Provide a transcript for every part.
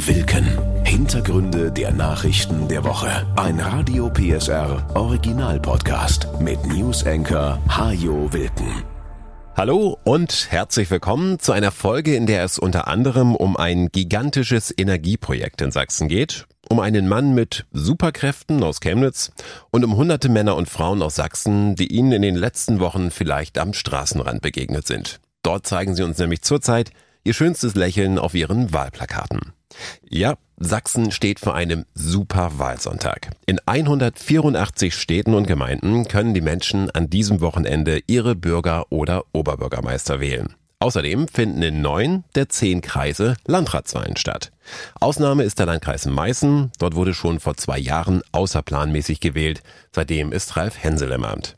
Wilken. Hintergründe der Nachrichten der Woche. Ein Radio PSR Original Podcast mit News Anchor Hajo Wilken. Hallo und herzlich willkommen zu einer Folge, in der es unter anderem um ein gigantisches Energieprojekt in Sachsen geht, um einen Mann mit Superkräften aus Chemnitz und um hunderte Männer und Frauen aus Sachsen, die ihnen in den letzten Wochen vielleicht am Straßenrand begegnet sind. Dort zeigen sie uns nämlich zurzeit ihr schönstes Lächeln auf ihren Wahlplakaten. Ja, Sachsen steht vor einem super Wahlsonntag. In 184 Städten und Gemeinden können die Menschen an diesem Wochenende ihre Bürger oder Oberbürgermeister wählen. Außerdem finden in neun der zehn Kreise Landratswahlen statt. Ausnahme ist der Landkreis Meißen. Dort wurde schon vor zwei Jahren außerplanmäßig gewählt. Seitdem ist Ralf Hensel im Amt.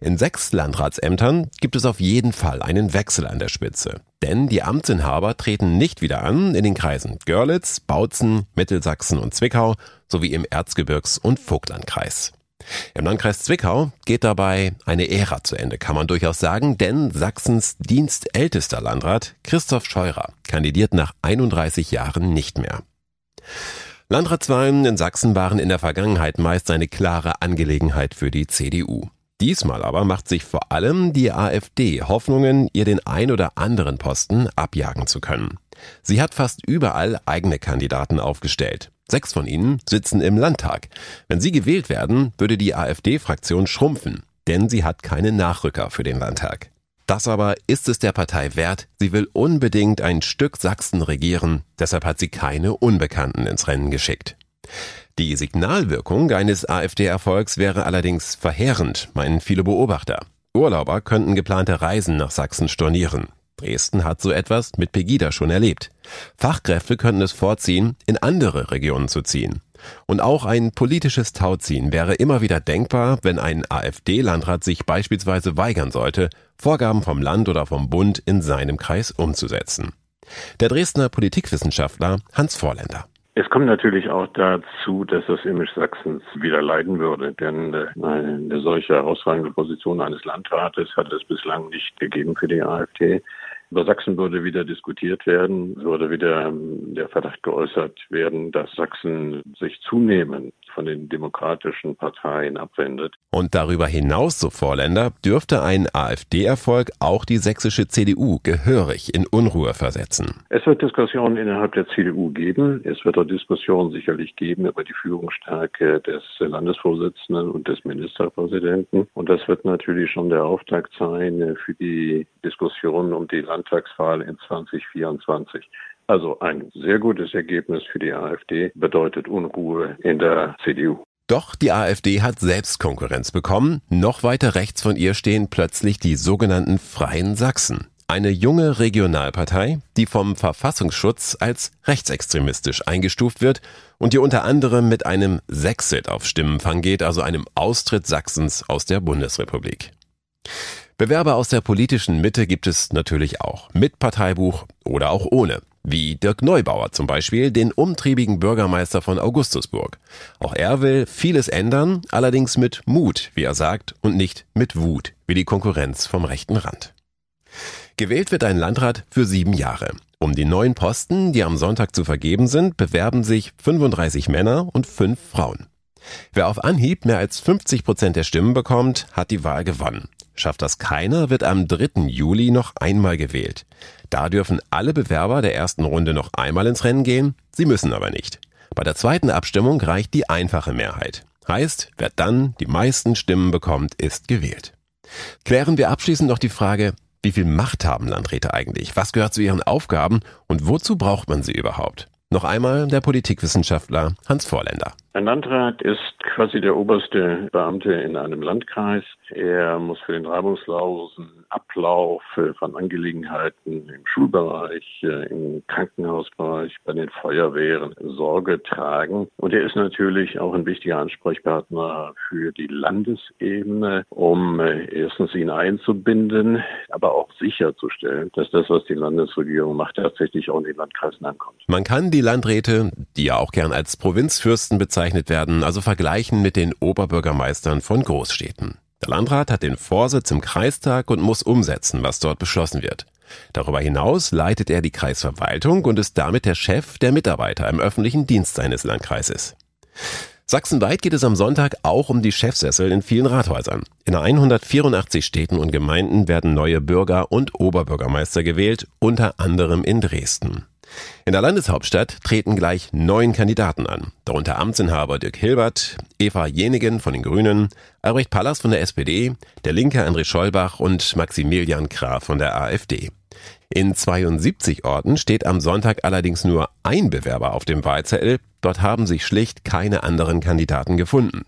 In sechs Landratsämtern gibt es auf jeden Fall einen Wechsel an der Spitze. Denn die Amtsinhaber treten nicht wieder an in den Kreisen Görlitz, Bautzen, Mittelsachsen und Zwickau sowie im Erzgebirgs- und Vogtlandkreis. Im Landkreis Zwickau geht dabei eine Ära zu Ende, kann man durchaus sagen, denn Sachsens dienstältester Landrat Christoph Scheurer kandidiert nach 31 Jahren nicht mehr. Landratswahlen in Sachsen waren in der Vergangenheit meist eine klare Angelegenheit für die CDU. Diesmal aber macht sich vor allem die AfD Hoffnungen, ihr den ein oder anderen Posten abjagen zu können. Sie hat fast überall eigene Kandidaten aufgestellt. Sechs von ihnen sitzen im Landtag. Wenn sie gewählt werden, würde die AfD-Fraktion schrumpfen, denn sie hat keine Nachrücker für den Landtag. Das aber ist es der Partei wert. Sie will unbedingt ein Stück Sachsen regieren, deshalb hat sie keine Unbekannten ins Rennen geschickt. Die Signalwirkung eines AfD-Erfolgs wäre allerdings verheerend, meinen viele Beobachter. Urlauber könnten geplante Reisen nach Sachsen stornieren. Dresden hat so etwas mit Pegida schon erlebt. Fachkräfte könnten es vorziehen, in andere Regionen zu ziehen. Und auch ein politisches Tauziehen wäre immer wieder denkbar, wenn ein AfD-Landrat sich beispielsweise weigern sollte, Vorgaben vom Land oder vom Bund in seinem Kreis umzusetzen. Der Dresdner Politikwissenschaftler Hans Vorländer. Es kommt natürlich auch dazu, dass das Image Sachsens wieder leiden würde, denn äh, eine solche herausragende Position eines Landrates hat es bislang nicht gegeben für die AfD. Über Sachsen würde wieder diskutiert werden, würde wieder ähm, der Verdacht geäußert werden, dass Sachsen sich zunehmend von den demokratischen Parteien abwendet. Und darüber hinaus, so Vorländer, dürfte ein AfD-Erfolg auch die sächsische CDU gehörig in Unruhe versetzen. Es wird Diskussionen innerhalb der CDU geben. Es wird auch Diskussionen sicherlich geben über die Führungsstärke des Landesvorsitzenden und des Ministerpräsidenten. Und das wird natürlich schon der Auftakt sein für die Diskussionen um die Landtagswahl in 2024. Also ein sehr gutes Ergebnis für die AfD bedeutet Unruhe in der CDU. Doch die AfD hat selbst Konkurrenz bekommen. Noch weiter rechts von ihr stehen plötzlich die sogenannten Freien Sachsen. Eine junge Regionalpartei, die vom Verfassungsschutz als rechtsextremistisch eingestuft wird und die unter anderem mit einem Sexit auf Stimmenfang geht, also einem Austritt Sachsens aus der Bundesrepublik. Bewerber aus der politischen Mitte gibt es natürlich auch, mit Parteibuch oder auch ohne wie Dirk Neubauer zum Beispiel, den umtriebigen Bürgermeister von Augustusburg. Auch er will vieles ändern, allerdings mit Mut, wie er sagt, und nicht mit Wut, wie die Konkurrenz vom rechten Rand. Gewählt wird ein Landrat für sieben Jahre. Um die neun Posten, die am Sonntag zu vergeben sind, bewerben sich 35 Männer und fünf Frauen. Wer auf Anhieb mehr als 50 Prozent der Stimmen bekommt, hat die Wahl gewonnen. Schafft das keiner, wird am 3. Juli noch einmal gewählt. Da dürfen alle Bewerber der ersten Runde noch einmal ins Rennen gehen, sie müssen aber nicht. Bei der zweiten Abstimmung reicht die einfache Mehrheit. Heißt, wer dann die meisten Stimmen bekommt, ist gewählt. Klären wir abschließend noch die Frage, wie viel Macht haben Landräte eigentlich? Was gehört zu ihren Aufgaben und wozu braucht man sie überhaupt? Noch einmal der Politikwissenschaftler Hans Vorländer. Ein Landrat ist quasi der oberste Beamte in einem Landkreis. Er muss für den reibungslosen Ablauf von Angelegenheiten im Schulbereich, äh, im Krankenhausbereich, bei den Feuerwehren Sorge tragen. Und er ist natürlich auch ein wichtiger Ansprechpartner für die Landesebene, um äh, erstens ihn einzubinden, aber auch sicherzustellen, dass das, was die Landesregierung macht, tatsächlich auch in den Landkreisen ankommt. Man kann die Landräte, die ja auch gern als Provinzfürsten bezeichnet werden, also vergleichen mit den Oberbürgermeistern von Großstädten. Der Landrat hat den Vorsitz im Kreistag und muss umsetzen, was dort beschlossen wird. Darüber hinaus leitet er die Kreisverwaltung und ist damit der Chef der Mitarbeiter im öffentlichen Dienst seines Landkreises. Sachsenweit geht es am Sonntag auch um die Chefsessel in vielen Rathäusern. In 184 Städten und Gemeinden werden neue Bürger und Oberbürgermeister gewählt, unter anderem in Dresden. In der Landeshauptstadt treten gleich neun Kandidaten an, darunter Amtsinhaber Dirk Hilbert, Eva Jenigen von den Grünen, Albrecht Pallas von der SPD, der Linke André Schollbach und Maximilian Krah von der AfD. In 72 Orten steht am Sonntag allerdings nur ein Bewerber auf dem Wahlzettel, dort haben sich schlicht keine anderen Kandidaten gefunden.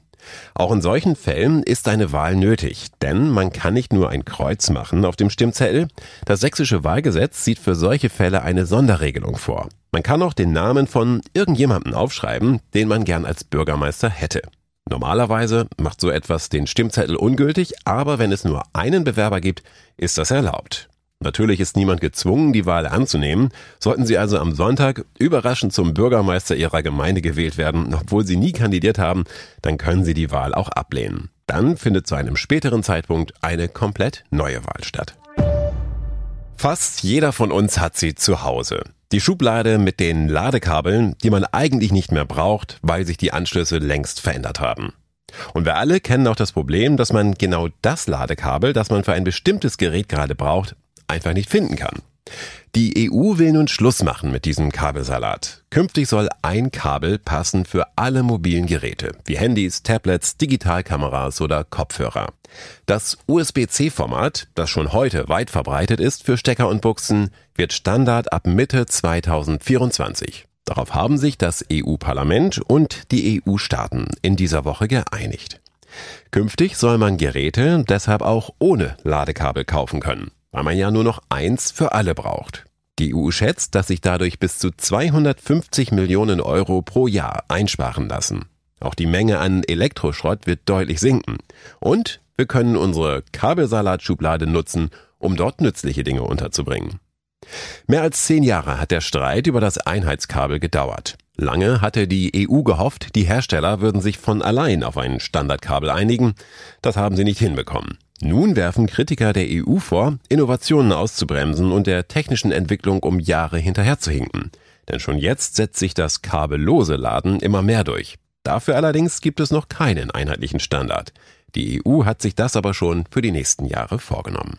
Auch in solchen Fällen ist eine Wahl nötig, denn man kann nicht nur ein Kreuz machen auf dem Stimmzettel. Das sächsische Wahlgesetz sieht für solche Fälle eine Sonderregelung vor. Man kann auch den Namen von irgendjemandem aufschreiben, den man gern als Bürgermeister hätte. Normalerweise macht so etwas den Stimmzettel ungültig, aber wenn es nur einen Bewerber gibt, ist das erlaubt. Natürlich ist niemand gezwungen, die Wahl anzunehmen. Sollten Sie also am Sonntag überraschend zum Bürgermeister Ihrer Gemeinde gewählt werden, obwohl Sie nie kandidiert haben, dann können Sie die Wahl auch ablehnen. Dann findet zu einem späteren Zeitpunkt eine komplett neue Wahl statt. Fast jeder von uns hat sie zu Hause. Die Schublade mit den Ladekabeln, die man eigentlich nicht mehr braucht, weil sich die Anschlüsse längst verändert haben. Und wir alle kennen auch das Problem, dass man genau das Ladekabel, das man für ein bestimmtes Gerät gerade braucht, einfach nicht finden kann. Die EU will nun Schluss machen mit diesem Kabelsalat. Künftig soll ein Kabel passen für alle mobilen Geräte, wie Handys, Tablets, Digitalkameras oder Kopfhörer. Das USB-C-Format, das schon heute weit verbreitet ist für Stecker und Buchsen, wird Standard ab Mitte 2024. Darauf haben sich das EU-Parlament und die EU-Staaten in dieser Woche geeinigt. Künftig soll man Geräte deshalb auch ohne Ladekabel kaufen können weil man ja nur noch eins für alle braucht. Die EU schätzt, dass sich dadurch bis zu 250 Millionen Euro pro Jahr einsparen lassen. Auch die Menge an Elektroschrott wird deutlich sinken. Und wir können unsere Kabelsalatschublade nutzen, um dort nützliche Dinge unterzubringen. Mehr als zehn Jahre hat der Streit über das Einheitskabel gedauert. Lange hatte die EU gehofft, die Hersteller würden sich von allein auf ein Standardkabel einigen. Das haben sie nicht hinbekommen. Nun werfen Kritiker der EU vor, Innovationen auszubremsen und der technischen Entwicklung um Jahre hinterherzuhinken. Denn schon jetzt setzt sich das kabellose Laden immer mehr durch. Dafür allerdings gibt es noch keinen einheitlichen Standard. Die EU hat sich das aber schon für die nächsten Jahre vorgenommen.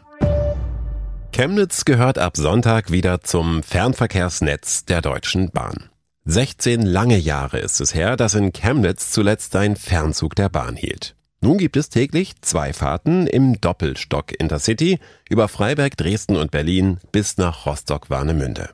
Chemnitz gehört ab Sonntag wieder zum Fernverkehrsnetz der Deutschen Bahn. 16 lange Jahre ist es her, dass in Chemnitz zuletzt ein Fernzug der Bahn hielt. Nun gibt es täglich zwei Fahrten im Doppelstock Intercity über Freiberg, Dresden und Berlin bis nach Rostock-Warnemünde.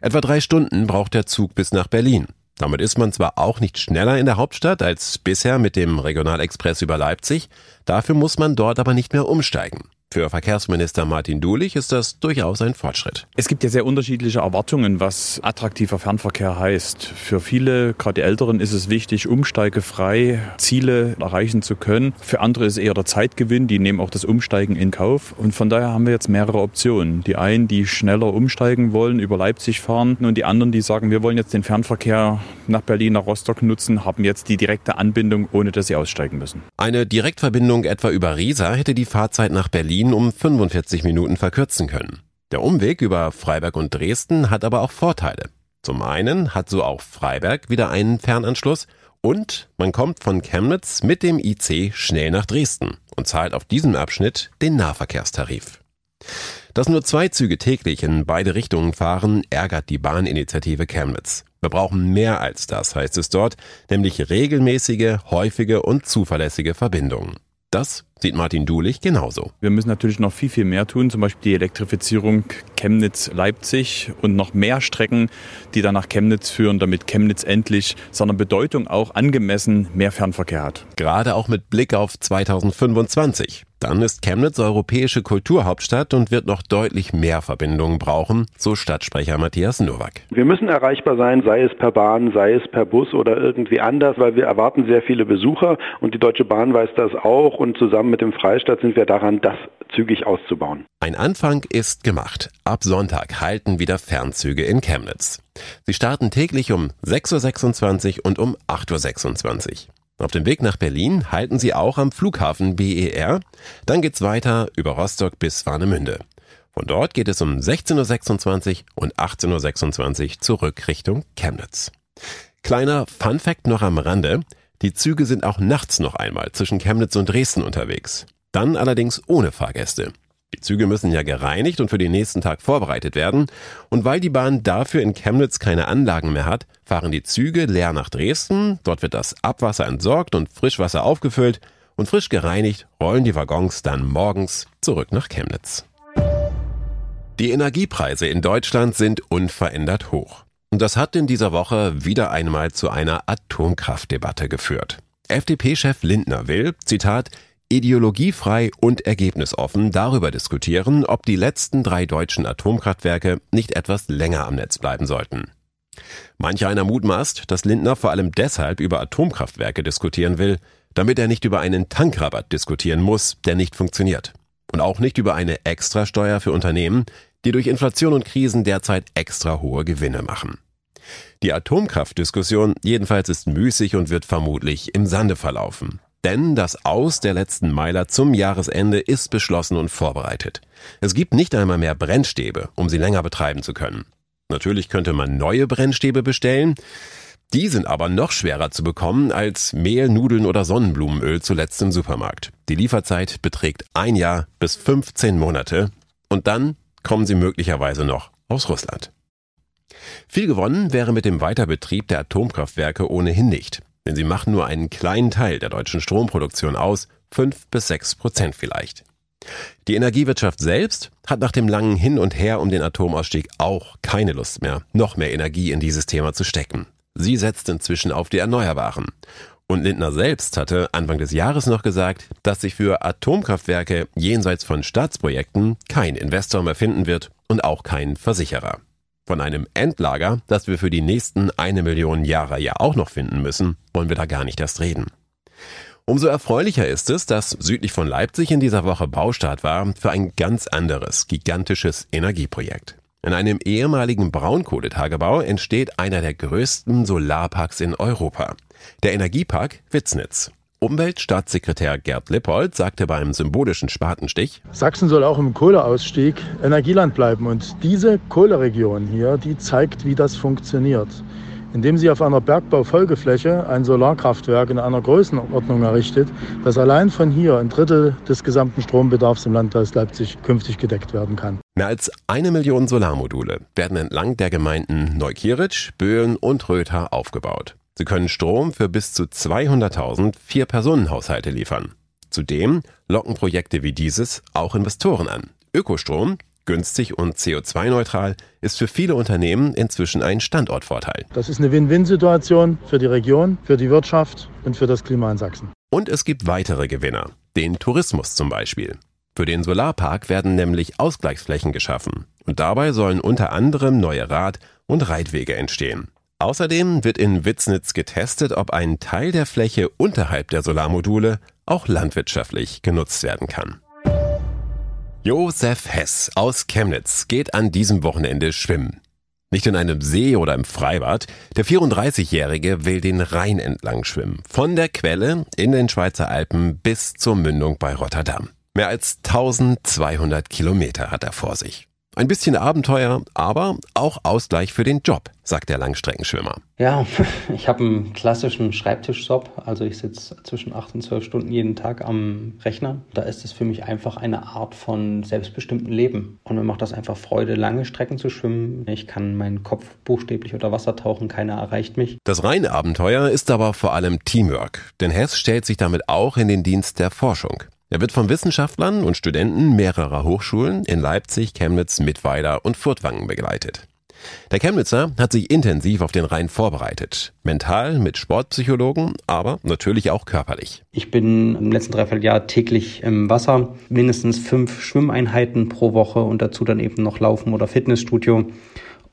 Etwa drei Stunden braucht der Zug bis nach Berlin. Damit ist man zwar auch nicht schneller in der Hauptstadt als bisher mit dem Regionalexpress über Leipzig, dafür muss man dort aber nicht mehr umsteigen. Für Verkehrsminister Martin Dulich ist das durchaus ein Fortschritt. Es gibt ja sehr unterschiedliche Erwartungen, was attraktiver Fernverkehr heißt. Für viele, gerade die Älteren, ist es wichtig, umsteigefrei Ziele erreichen zu können. Für andere ist es eher der Zeitgewinn, die nehmen auch das Umsteigen in Kauf. Und von daher haben wir jetzt mehrere Optionen. Die einen, die schneller umsteigen wollen, über Leipzig fahren und die anderen, die sagen, wir wollen jetzt den Fernverkehr nach Berlin, nach Rostock nutzen, haben jetzt die direkte Anbindung, ohne dass sie aussteigen müssen. Eine Direktverbindung etwa über Riesa hätte die Fahrzeit nach Berlin Berlin um 45 Minuten verkürzen können. Der Umweg über Freiberg und Dresden hat aber auch Vorteile. Zum einen hat so auch Freiberg wieder einen Fernanschluss und man kommt von Chemnitz mit dem IC schnell nach Dresden und zahlt auf diesem Abschnitt den Nahverkehrstarif. Dass nur zwei Züge täglich in beide Richtungen fahren, ärgert die Bahninitiative Chemnitz. Wir brauchen mehr als das, heißt es dort, nämlich regelmäßige, häufige und zuverlässige Verbindungen. Das sieht Martin Dulich genauso. Wir müssen natürlich noch viel, viel mehr tun, zum Beispiel die Elektrifizierung Chemnitz-Leipzig und noch mehr Strecken, die dann nach Chemnitz führen, damit Chemnitz endlich seiner Bedeutung auch angemessen mehr Fernverkehr hat. Gerade auch mit Blick auf 2025. Dann ist Chemnitz europäische Kulturhauptstadt und wird noch deutlich mehr Verbindungen brauchen, so Stadtsprecher Matthias Nowak. Wir müssen erreichbar sein, sei es per Bahn, sei es per Bus oder irgendwie anders, weil wir erwarten sehr viele Besucher und die Deutsche Bahn weiß das auch und zusammen mit dem Freistaat sind wir daran, das zügig auszubauen. Ein Anfang ist gemacht. Ab Sonntag halten wieder Fernzüge in Chemnitz. Sie starten täglich um 6.26 Uhr und um 8.26 Uhr. Auf dem Weg nach Berlin halten sie auch am Flughafen BER. Dann geht's weiter über Rostock bis Warnemünde. Von dort geht es um 16.26 Uhr und 18.26 Uhr zurück Richtung Chemnitz. Kleiner Fun Fact noch am Rande. Die Züge sind auch nachts noch einmal zwischen Chemnitz und Dresden unterwegs. Dann allerdings ohne Fahrgäste. Die Züge müssen ja gereinigt und für den nächsten Tag vorbereitet werden. Und weil die Bahn dafür in Chemnitz keine Anlagen mehr hat, fahren die Züge leer nach Dresden. Dort wird das Abwasser entsorgt und Frischwasser aufgefüllt. Und frisch gereinigt rollen die Waggons dann morgens zurück nach Chemnitz. Die Energiepreise in Deutschland sind unverändert hoch. Und das hat in dieser Woche wieder einmal zu einer Atomkraftdebatte geführt. FDP-Chef Lindner will, Zitat, ideologiefrei und ergebnisoffen darüber diskutieren, ob die letzten drei deutschen Atomkraftwerke nicht etwas länger am Netz bleiben sollten. Manch einer mutmaßt, dass Lindner vor allem deshalb über Atomkraftwerke diskutieren will, damit er nicht über einen Tankrabatt diskutieren muss, der nicht funktioniert. Und auch nicht über eine Extrasteuer für Unternehmen, die durch Inflation und Krisen derzeit extra hohe Gewinne machen. Die Atomkraftdiskussion jedenfalls ist müßig und wird vermutlich im Sande verlaufen. Denn das Aus der letzten Meiler zum Jahresende ist beschlossen und vorbereitet. Es gibt nicht einmal mehr Brennstäbe, um sie länger betreiben zu können. Natürlich könnte man neue Brennstäbe bestellen. Die sind aber noch schwerer zu bekommen als Mehl, Nudeln oder Sonnenblumenöl zuletzt im Supermarkt. Die Lieferzeit beträgt ein Jahr bis 15 Monate und dann kommen sie möglicherweise noch aus Russland. Viel gewonnen wäre mit dem Weiterbetrieb der Atomkraftwerke ohnehin nicht denn sie machen nur einen kleinen Teil der deutschen Stromproduktion aus, fünf bis sechs Prozent vielleicht. Die Energiewirtschaft selbst hat nach dem langen Hin und Her um den Atomausstieg auch keine Lust mehr, noch mehr Energie in dieses Thema zu stecken. Sie setzt inzwischen auf die Erneuerbaren. Und Lindner selbst hatte Anfang des Jahres noch gesagt, dass sich für Atomkraftwerke jenseits von Staatsprojekten kein Investor mehr finden wird und auch kein Versicherer. Von einem Endlager, das wir für die nächsten eine Million Jahre ja auch noch finden müssen, wollen wir da gar nicht erst reden. Umso erfreulicher ist es, dass südlich von Leipzig in dieser Woche Baustart war für ein ganz anderes, gigantisches Energieprojekt. In einem ehemaligen Braunkohletagebau entsteht einer der größten Solarparks in Europa. Der Energiepark Witznitz. Umweltstaatssekretär Gerd Lippold sagte beim symbolischen Spatenstich, Sachsen soll auch im Kohleausstieg Energieland bleiben. Und diese Kohleregion hier, die zeigt, wie das funktioniert. Indem sie auf einer Bergbaufolgefläche ein Solarkraftwerk in einer Größenordnung errichtet, das allein von hier ein Drittel des gesamten Strombedarfs im Landkreis Leipzig künftig gedeckt werden kann. Mehr als eine Million Solarmodule werden entlang der Gemeinden Neukieritsch, Böhlen und Rötha aufgebaut. Sie können Strom für bis zu 200.000 Vier-Personen-Haushalte liefern. Zudem locken Projekte wie dieses auch Investoren an. Ökostrom, günstig und CO2-neutral, ist für viele Unternehmen inzwischen ein Standortvorteil. Das ist eine Win-Win-Situation für die Region, für die Wirtschaft und für das Klima in Sachsen. Und es gibt weitere Gewinner, den Tourismus zum Beispiel. Für den Solarpark werden nämlich Ausgleichsflächen geschaffen. Und dabei sollen unter anderem neue Rad- und Reitwege entstehen. Außerdem wird in Witznitz getestet, ob ein Teil der Fläche unterhalb der Solarmodule auch landwirtschaftlich genutzt werden kann. Josef Hess aus Chemnitz geht an diesem Wochenende schwimmen. Nicht in einem See oder im Freibad. Der 34-Jährige will den Rhein entlang schwimmen. Von der Quelle in den Schweizer Alpen bis zur Mündung bei Rotterdam. Mehr als 1200 Kilometer hat er vor sich. Ein bisschen Abenteuer, aber auch Ausgleich für den Job, sagt der Langstreckenschwimmer. Ja, ich habe einen klassischen Schreibtischjob. Also ich sitze zwischen acht und zwölf Stunden jeden Tag am Rechner. Da ist es für mich einfach eine Art von selbstbestimmten Leben. Und mir macht das einfach Freude, lange Strecken zu schwimmen. Ich kann meinen Kopf buchstäblich unter Wasser tauchen, keiner erreicht mich. Das reine Abenteuer ist aber vor allem Teamwork. Denn Hess stellt sich damit auch in den Dienst der Forschung. Er wird von Wissenschaftlern und Studenten mehrerer Hochschulen in Leipzig, Chemnitz, Mittweida und Furtwangen begleitet. Der Chemnitzer hat sich intensiv auf den Rhein vorbereitet. Mental mit Sportpsychologen, aber natürlich auch körperlich. Ich bin im letzten Dreivierteljahr täglich im Wasser, mindestens fünf Schwimmeinheiten pro Woche und dazu dann eben noch Laufen oder Fitnessstudio.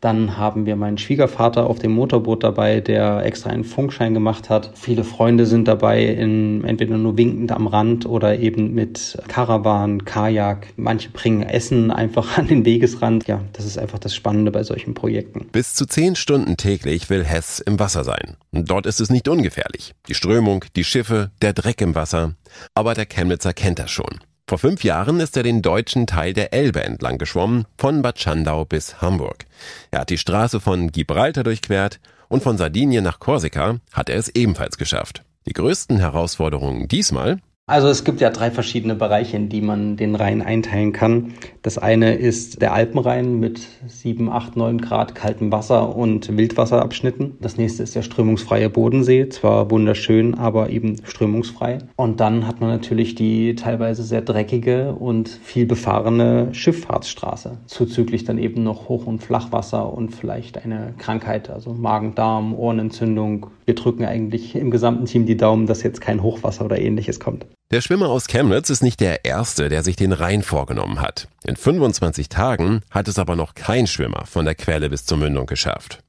Dann haben wir meinen Schwiegervater auf dem Motorboot dabei, der extra einen Funkschein gemacht hat. Viele Freunde sind dabei, in, entweder nur winkend am Rand oder eben mit Karawan, Kajak. Manche bringen Essen einfach an den Wegesrand. Ja, das ist einfach das Spannende bei solchen Projekten. Bis zu zehn Stunden täglich will Hess im Wasser sein. dort ist es nicht ungefährlich. Die Strömung, die Schiffe, der Dreck im Wasser. Aber der Chemnitzer kennt das schon. Vor fünf Jahren ist er den deutschen Teil der Elbe entlang geschwommen, von Bad Schandau bis Hamburg. Er hat die Straße von Gibraltar durchquert und von Sardinien nach Korsika hat er es ebenfalls geschafft. Die größten Herausforderungen diesmal also es gibt ja drei verschiedene Bereiche, in die man den Rhein einteilen kann. Das eine ist der Alpenrhein mit 7, 8, 9 Grad kaltem Wasser und Wildwasserabschnitten. Das nächste ist der strömungsfreie Bodensee, zwar wunderschön, aber eben strömungsfrei. Und dann hat man natürlich die teilweise sehr dreckige und viel befahrene Schifffahrtsstraße. Zuzüglich dann eben noch Hoch- und Flachwasser und vielleicht eine Krankheit, also Magen-Darm, Ohrenentzündung. Wir drücken eigentlich im gesamten Team die Daumen, dass jetzt kein Hochwasser oder ähnliches kommt. Der Schwimmer aus Chemnitz ist nicht der Erste, der sich den Rhein vorgenommen hat. In 25 Tagen hat es aber noch kein Schwimmer von der Quelle bis zur Mündung geschafft.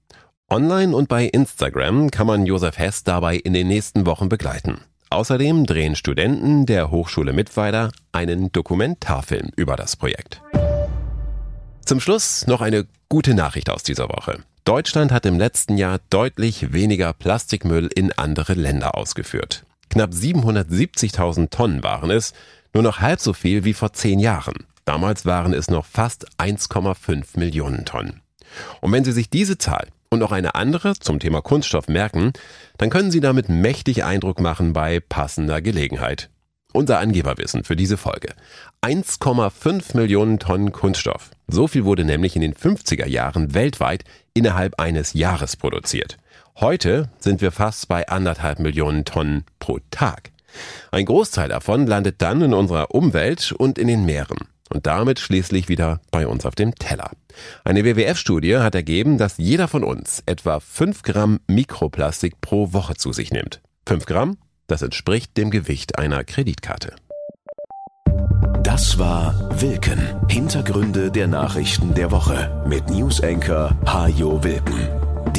Online und bei Instagram kann man Josef Hess dabei in den nächsten Wochen begleiten. Außerdem drehen Studenten der Hochschule Mittweida einen Dokumentarfilm über das Projekt. Zum Schluss noch eine gute Nachricht aus dieser Woche. Deutschland hat im letzten Jahr deutlich weniger Plastikmüll in andere Länder ausgeführt. Knapp 770.000 Tonnen waren es, nur noch halb so viel wie vor zehn Jahren. Damals waren es noch fast 1,5 Millionen Tonnen. Und wenn Sie sich diese Zahl und noch eine andere zum Thema Kunststoff merken, dann können Sie damit mächtig Eindruck machen bei passender Gelegenheit. Unser Angeberwissen für diese Folge. 1,5 Millionen Tonnen Kunststoff. So viel wurde nämlich in den 50er Jahren weltweit innerhalb eines Jahres produziert. Heute sind wir fast bei anderthalb Millionen Tonnen pro Tag. Ein Großteil davon landet dann in unserer Umwelt und in den Meeren und damit schließlich wieder bei uns auf dem Teller. Eine WWF-Studie hat ergeben, dass jeder von uns etwa 5 Gramm Mikroplastik pro Woche zu sich nimmt. 5 Gramm? Das entspricht dem Gewicht einer Kreditkarte. Das war Wilken. Hintergründe der Nachrichten der Woche mit Newsenker Hajo Wilken.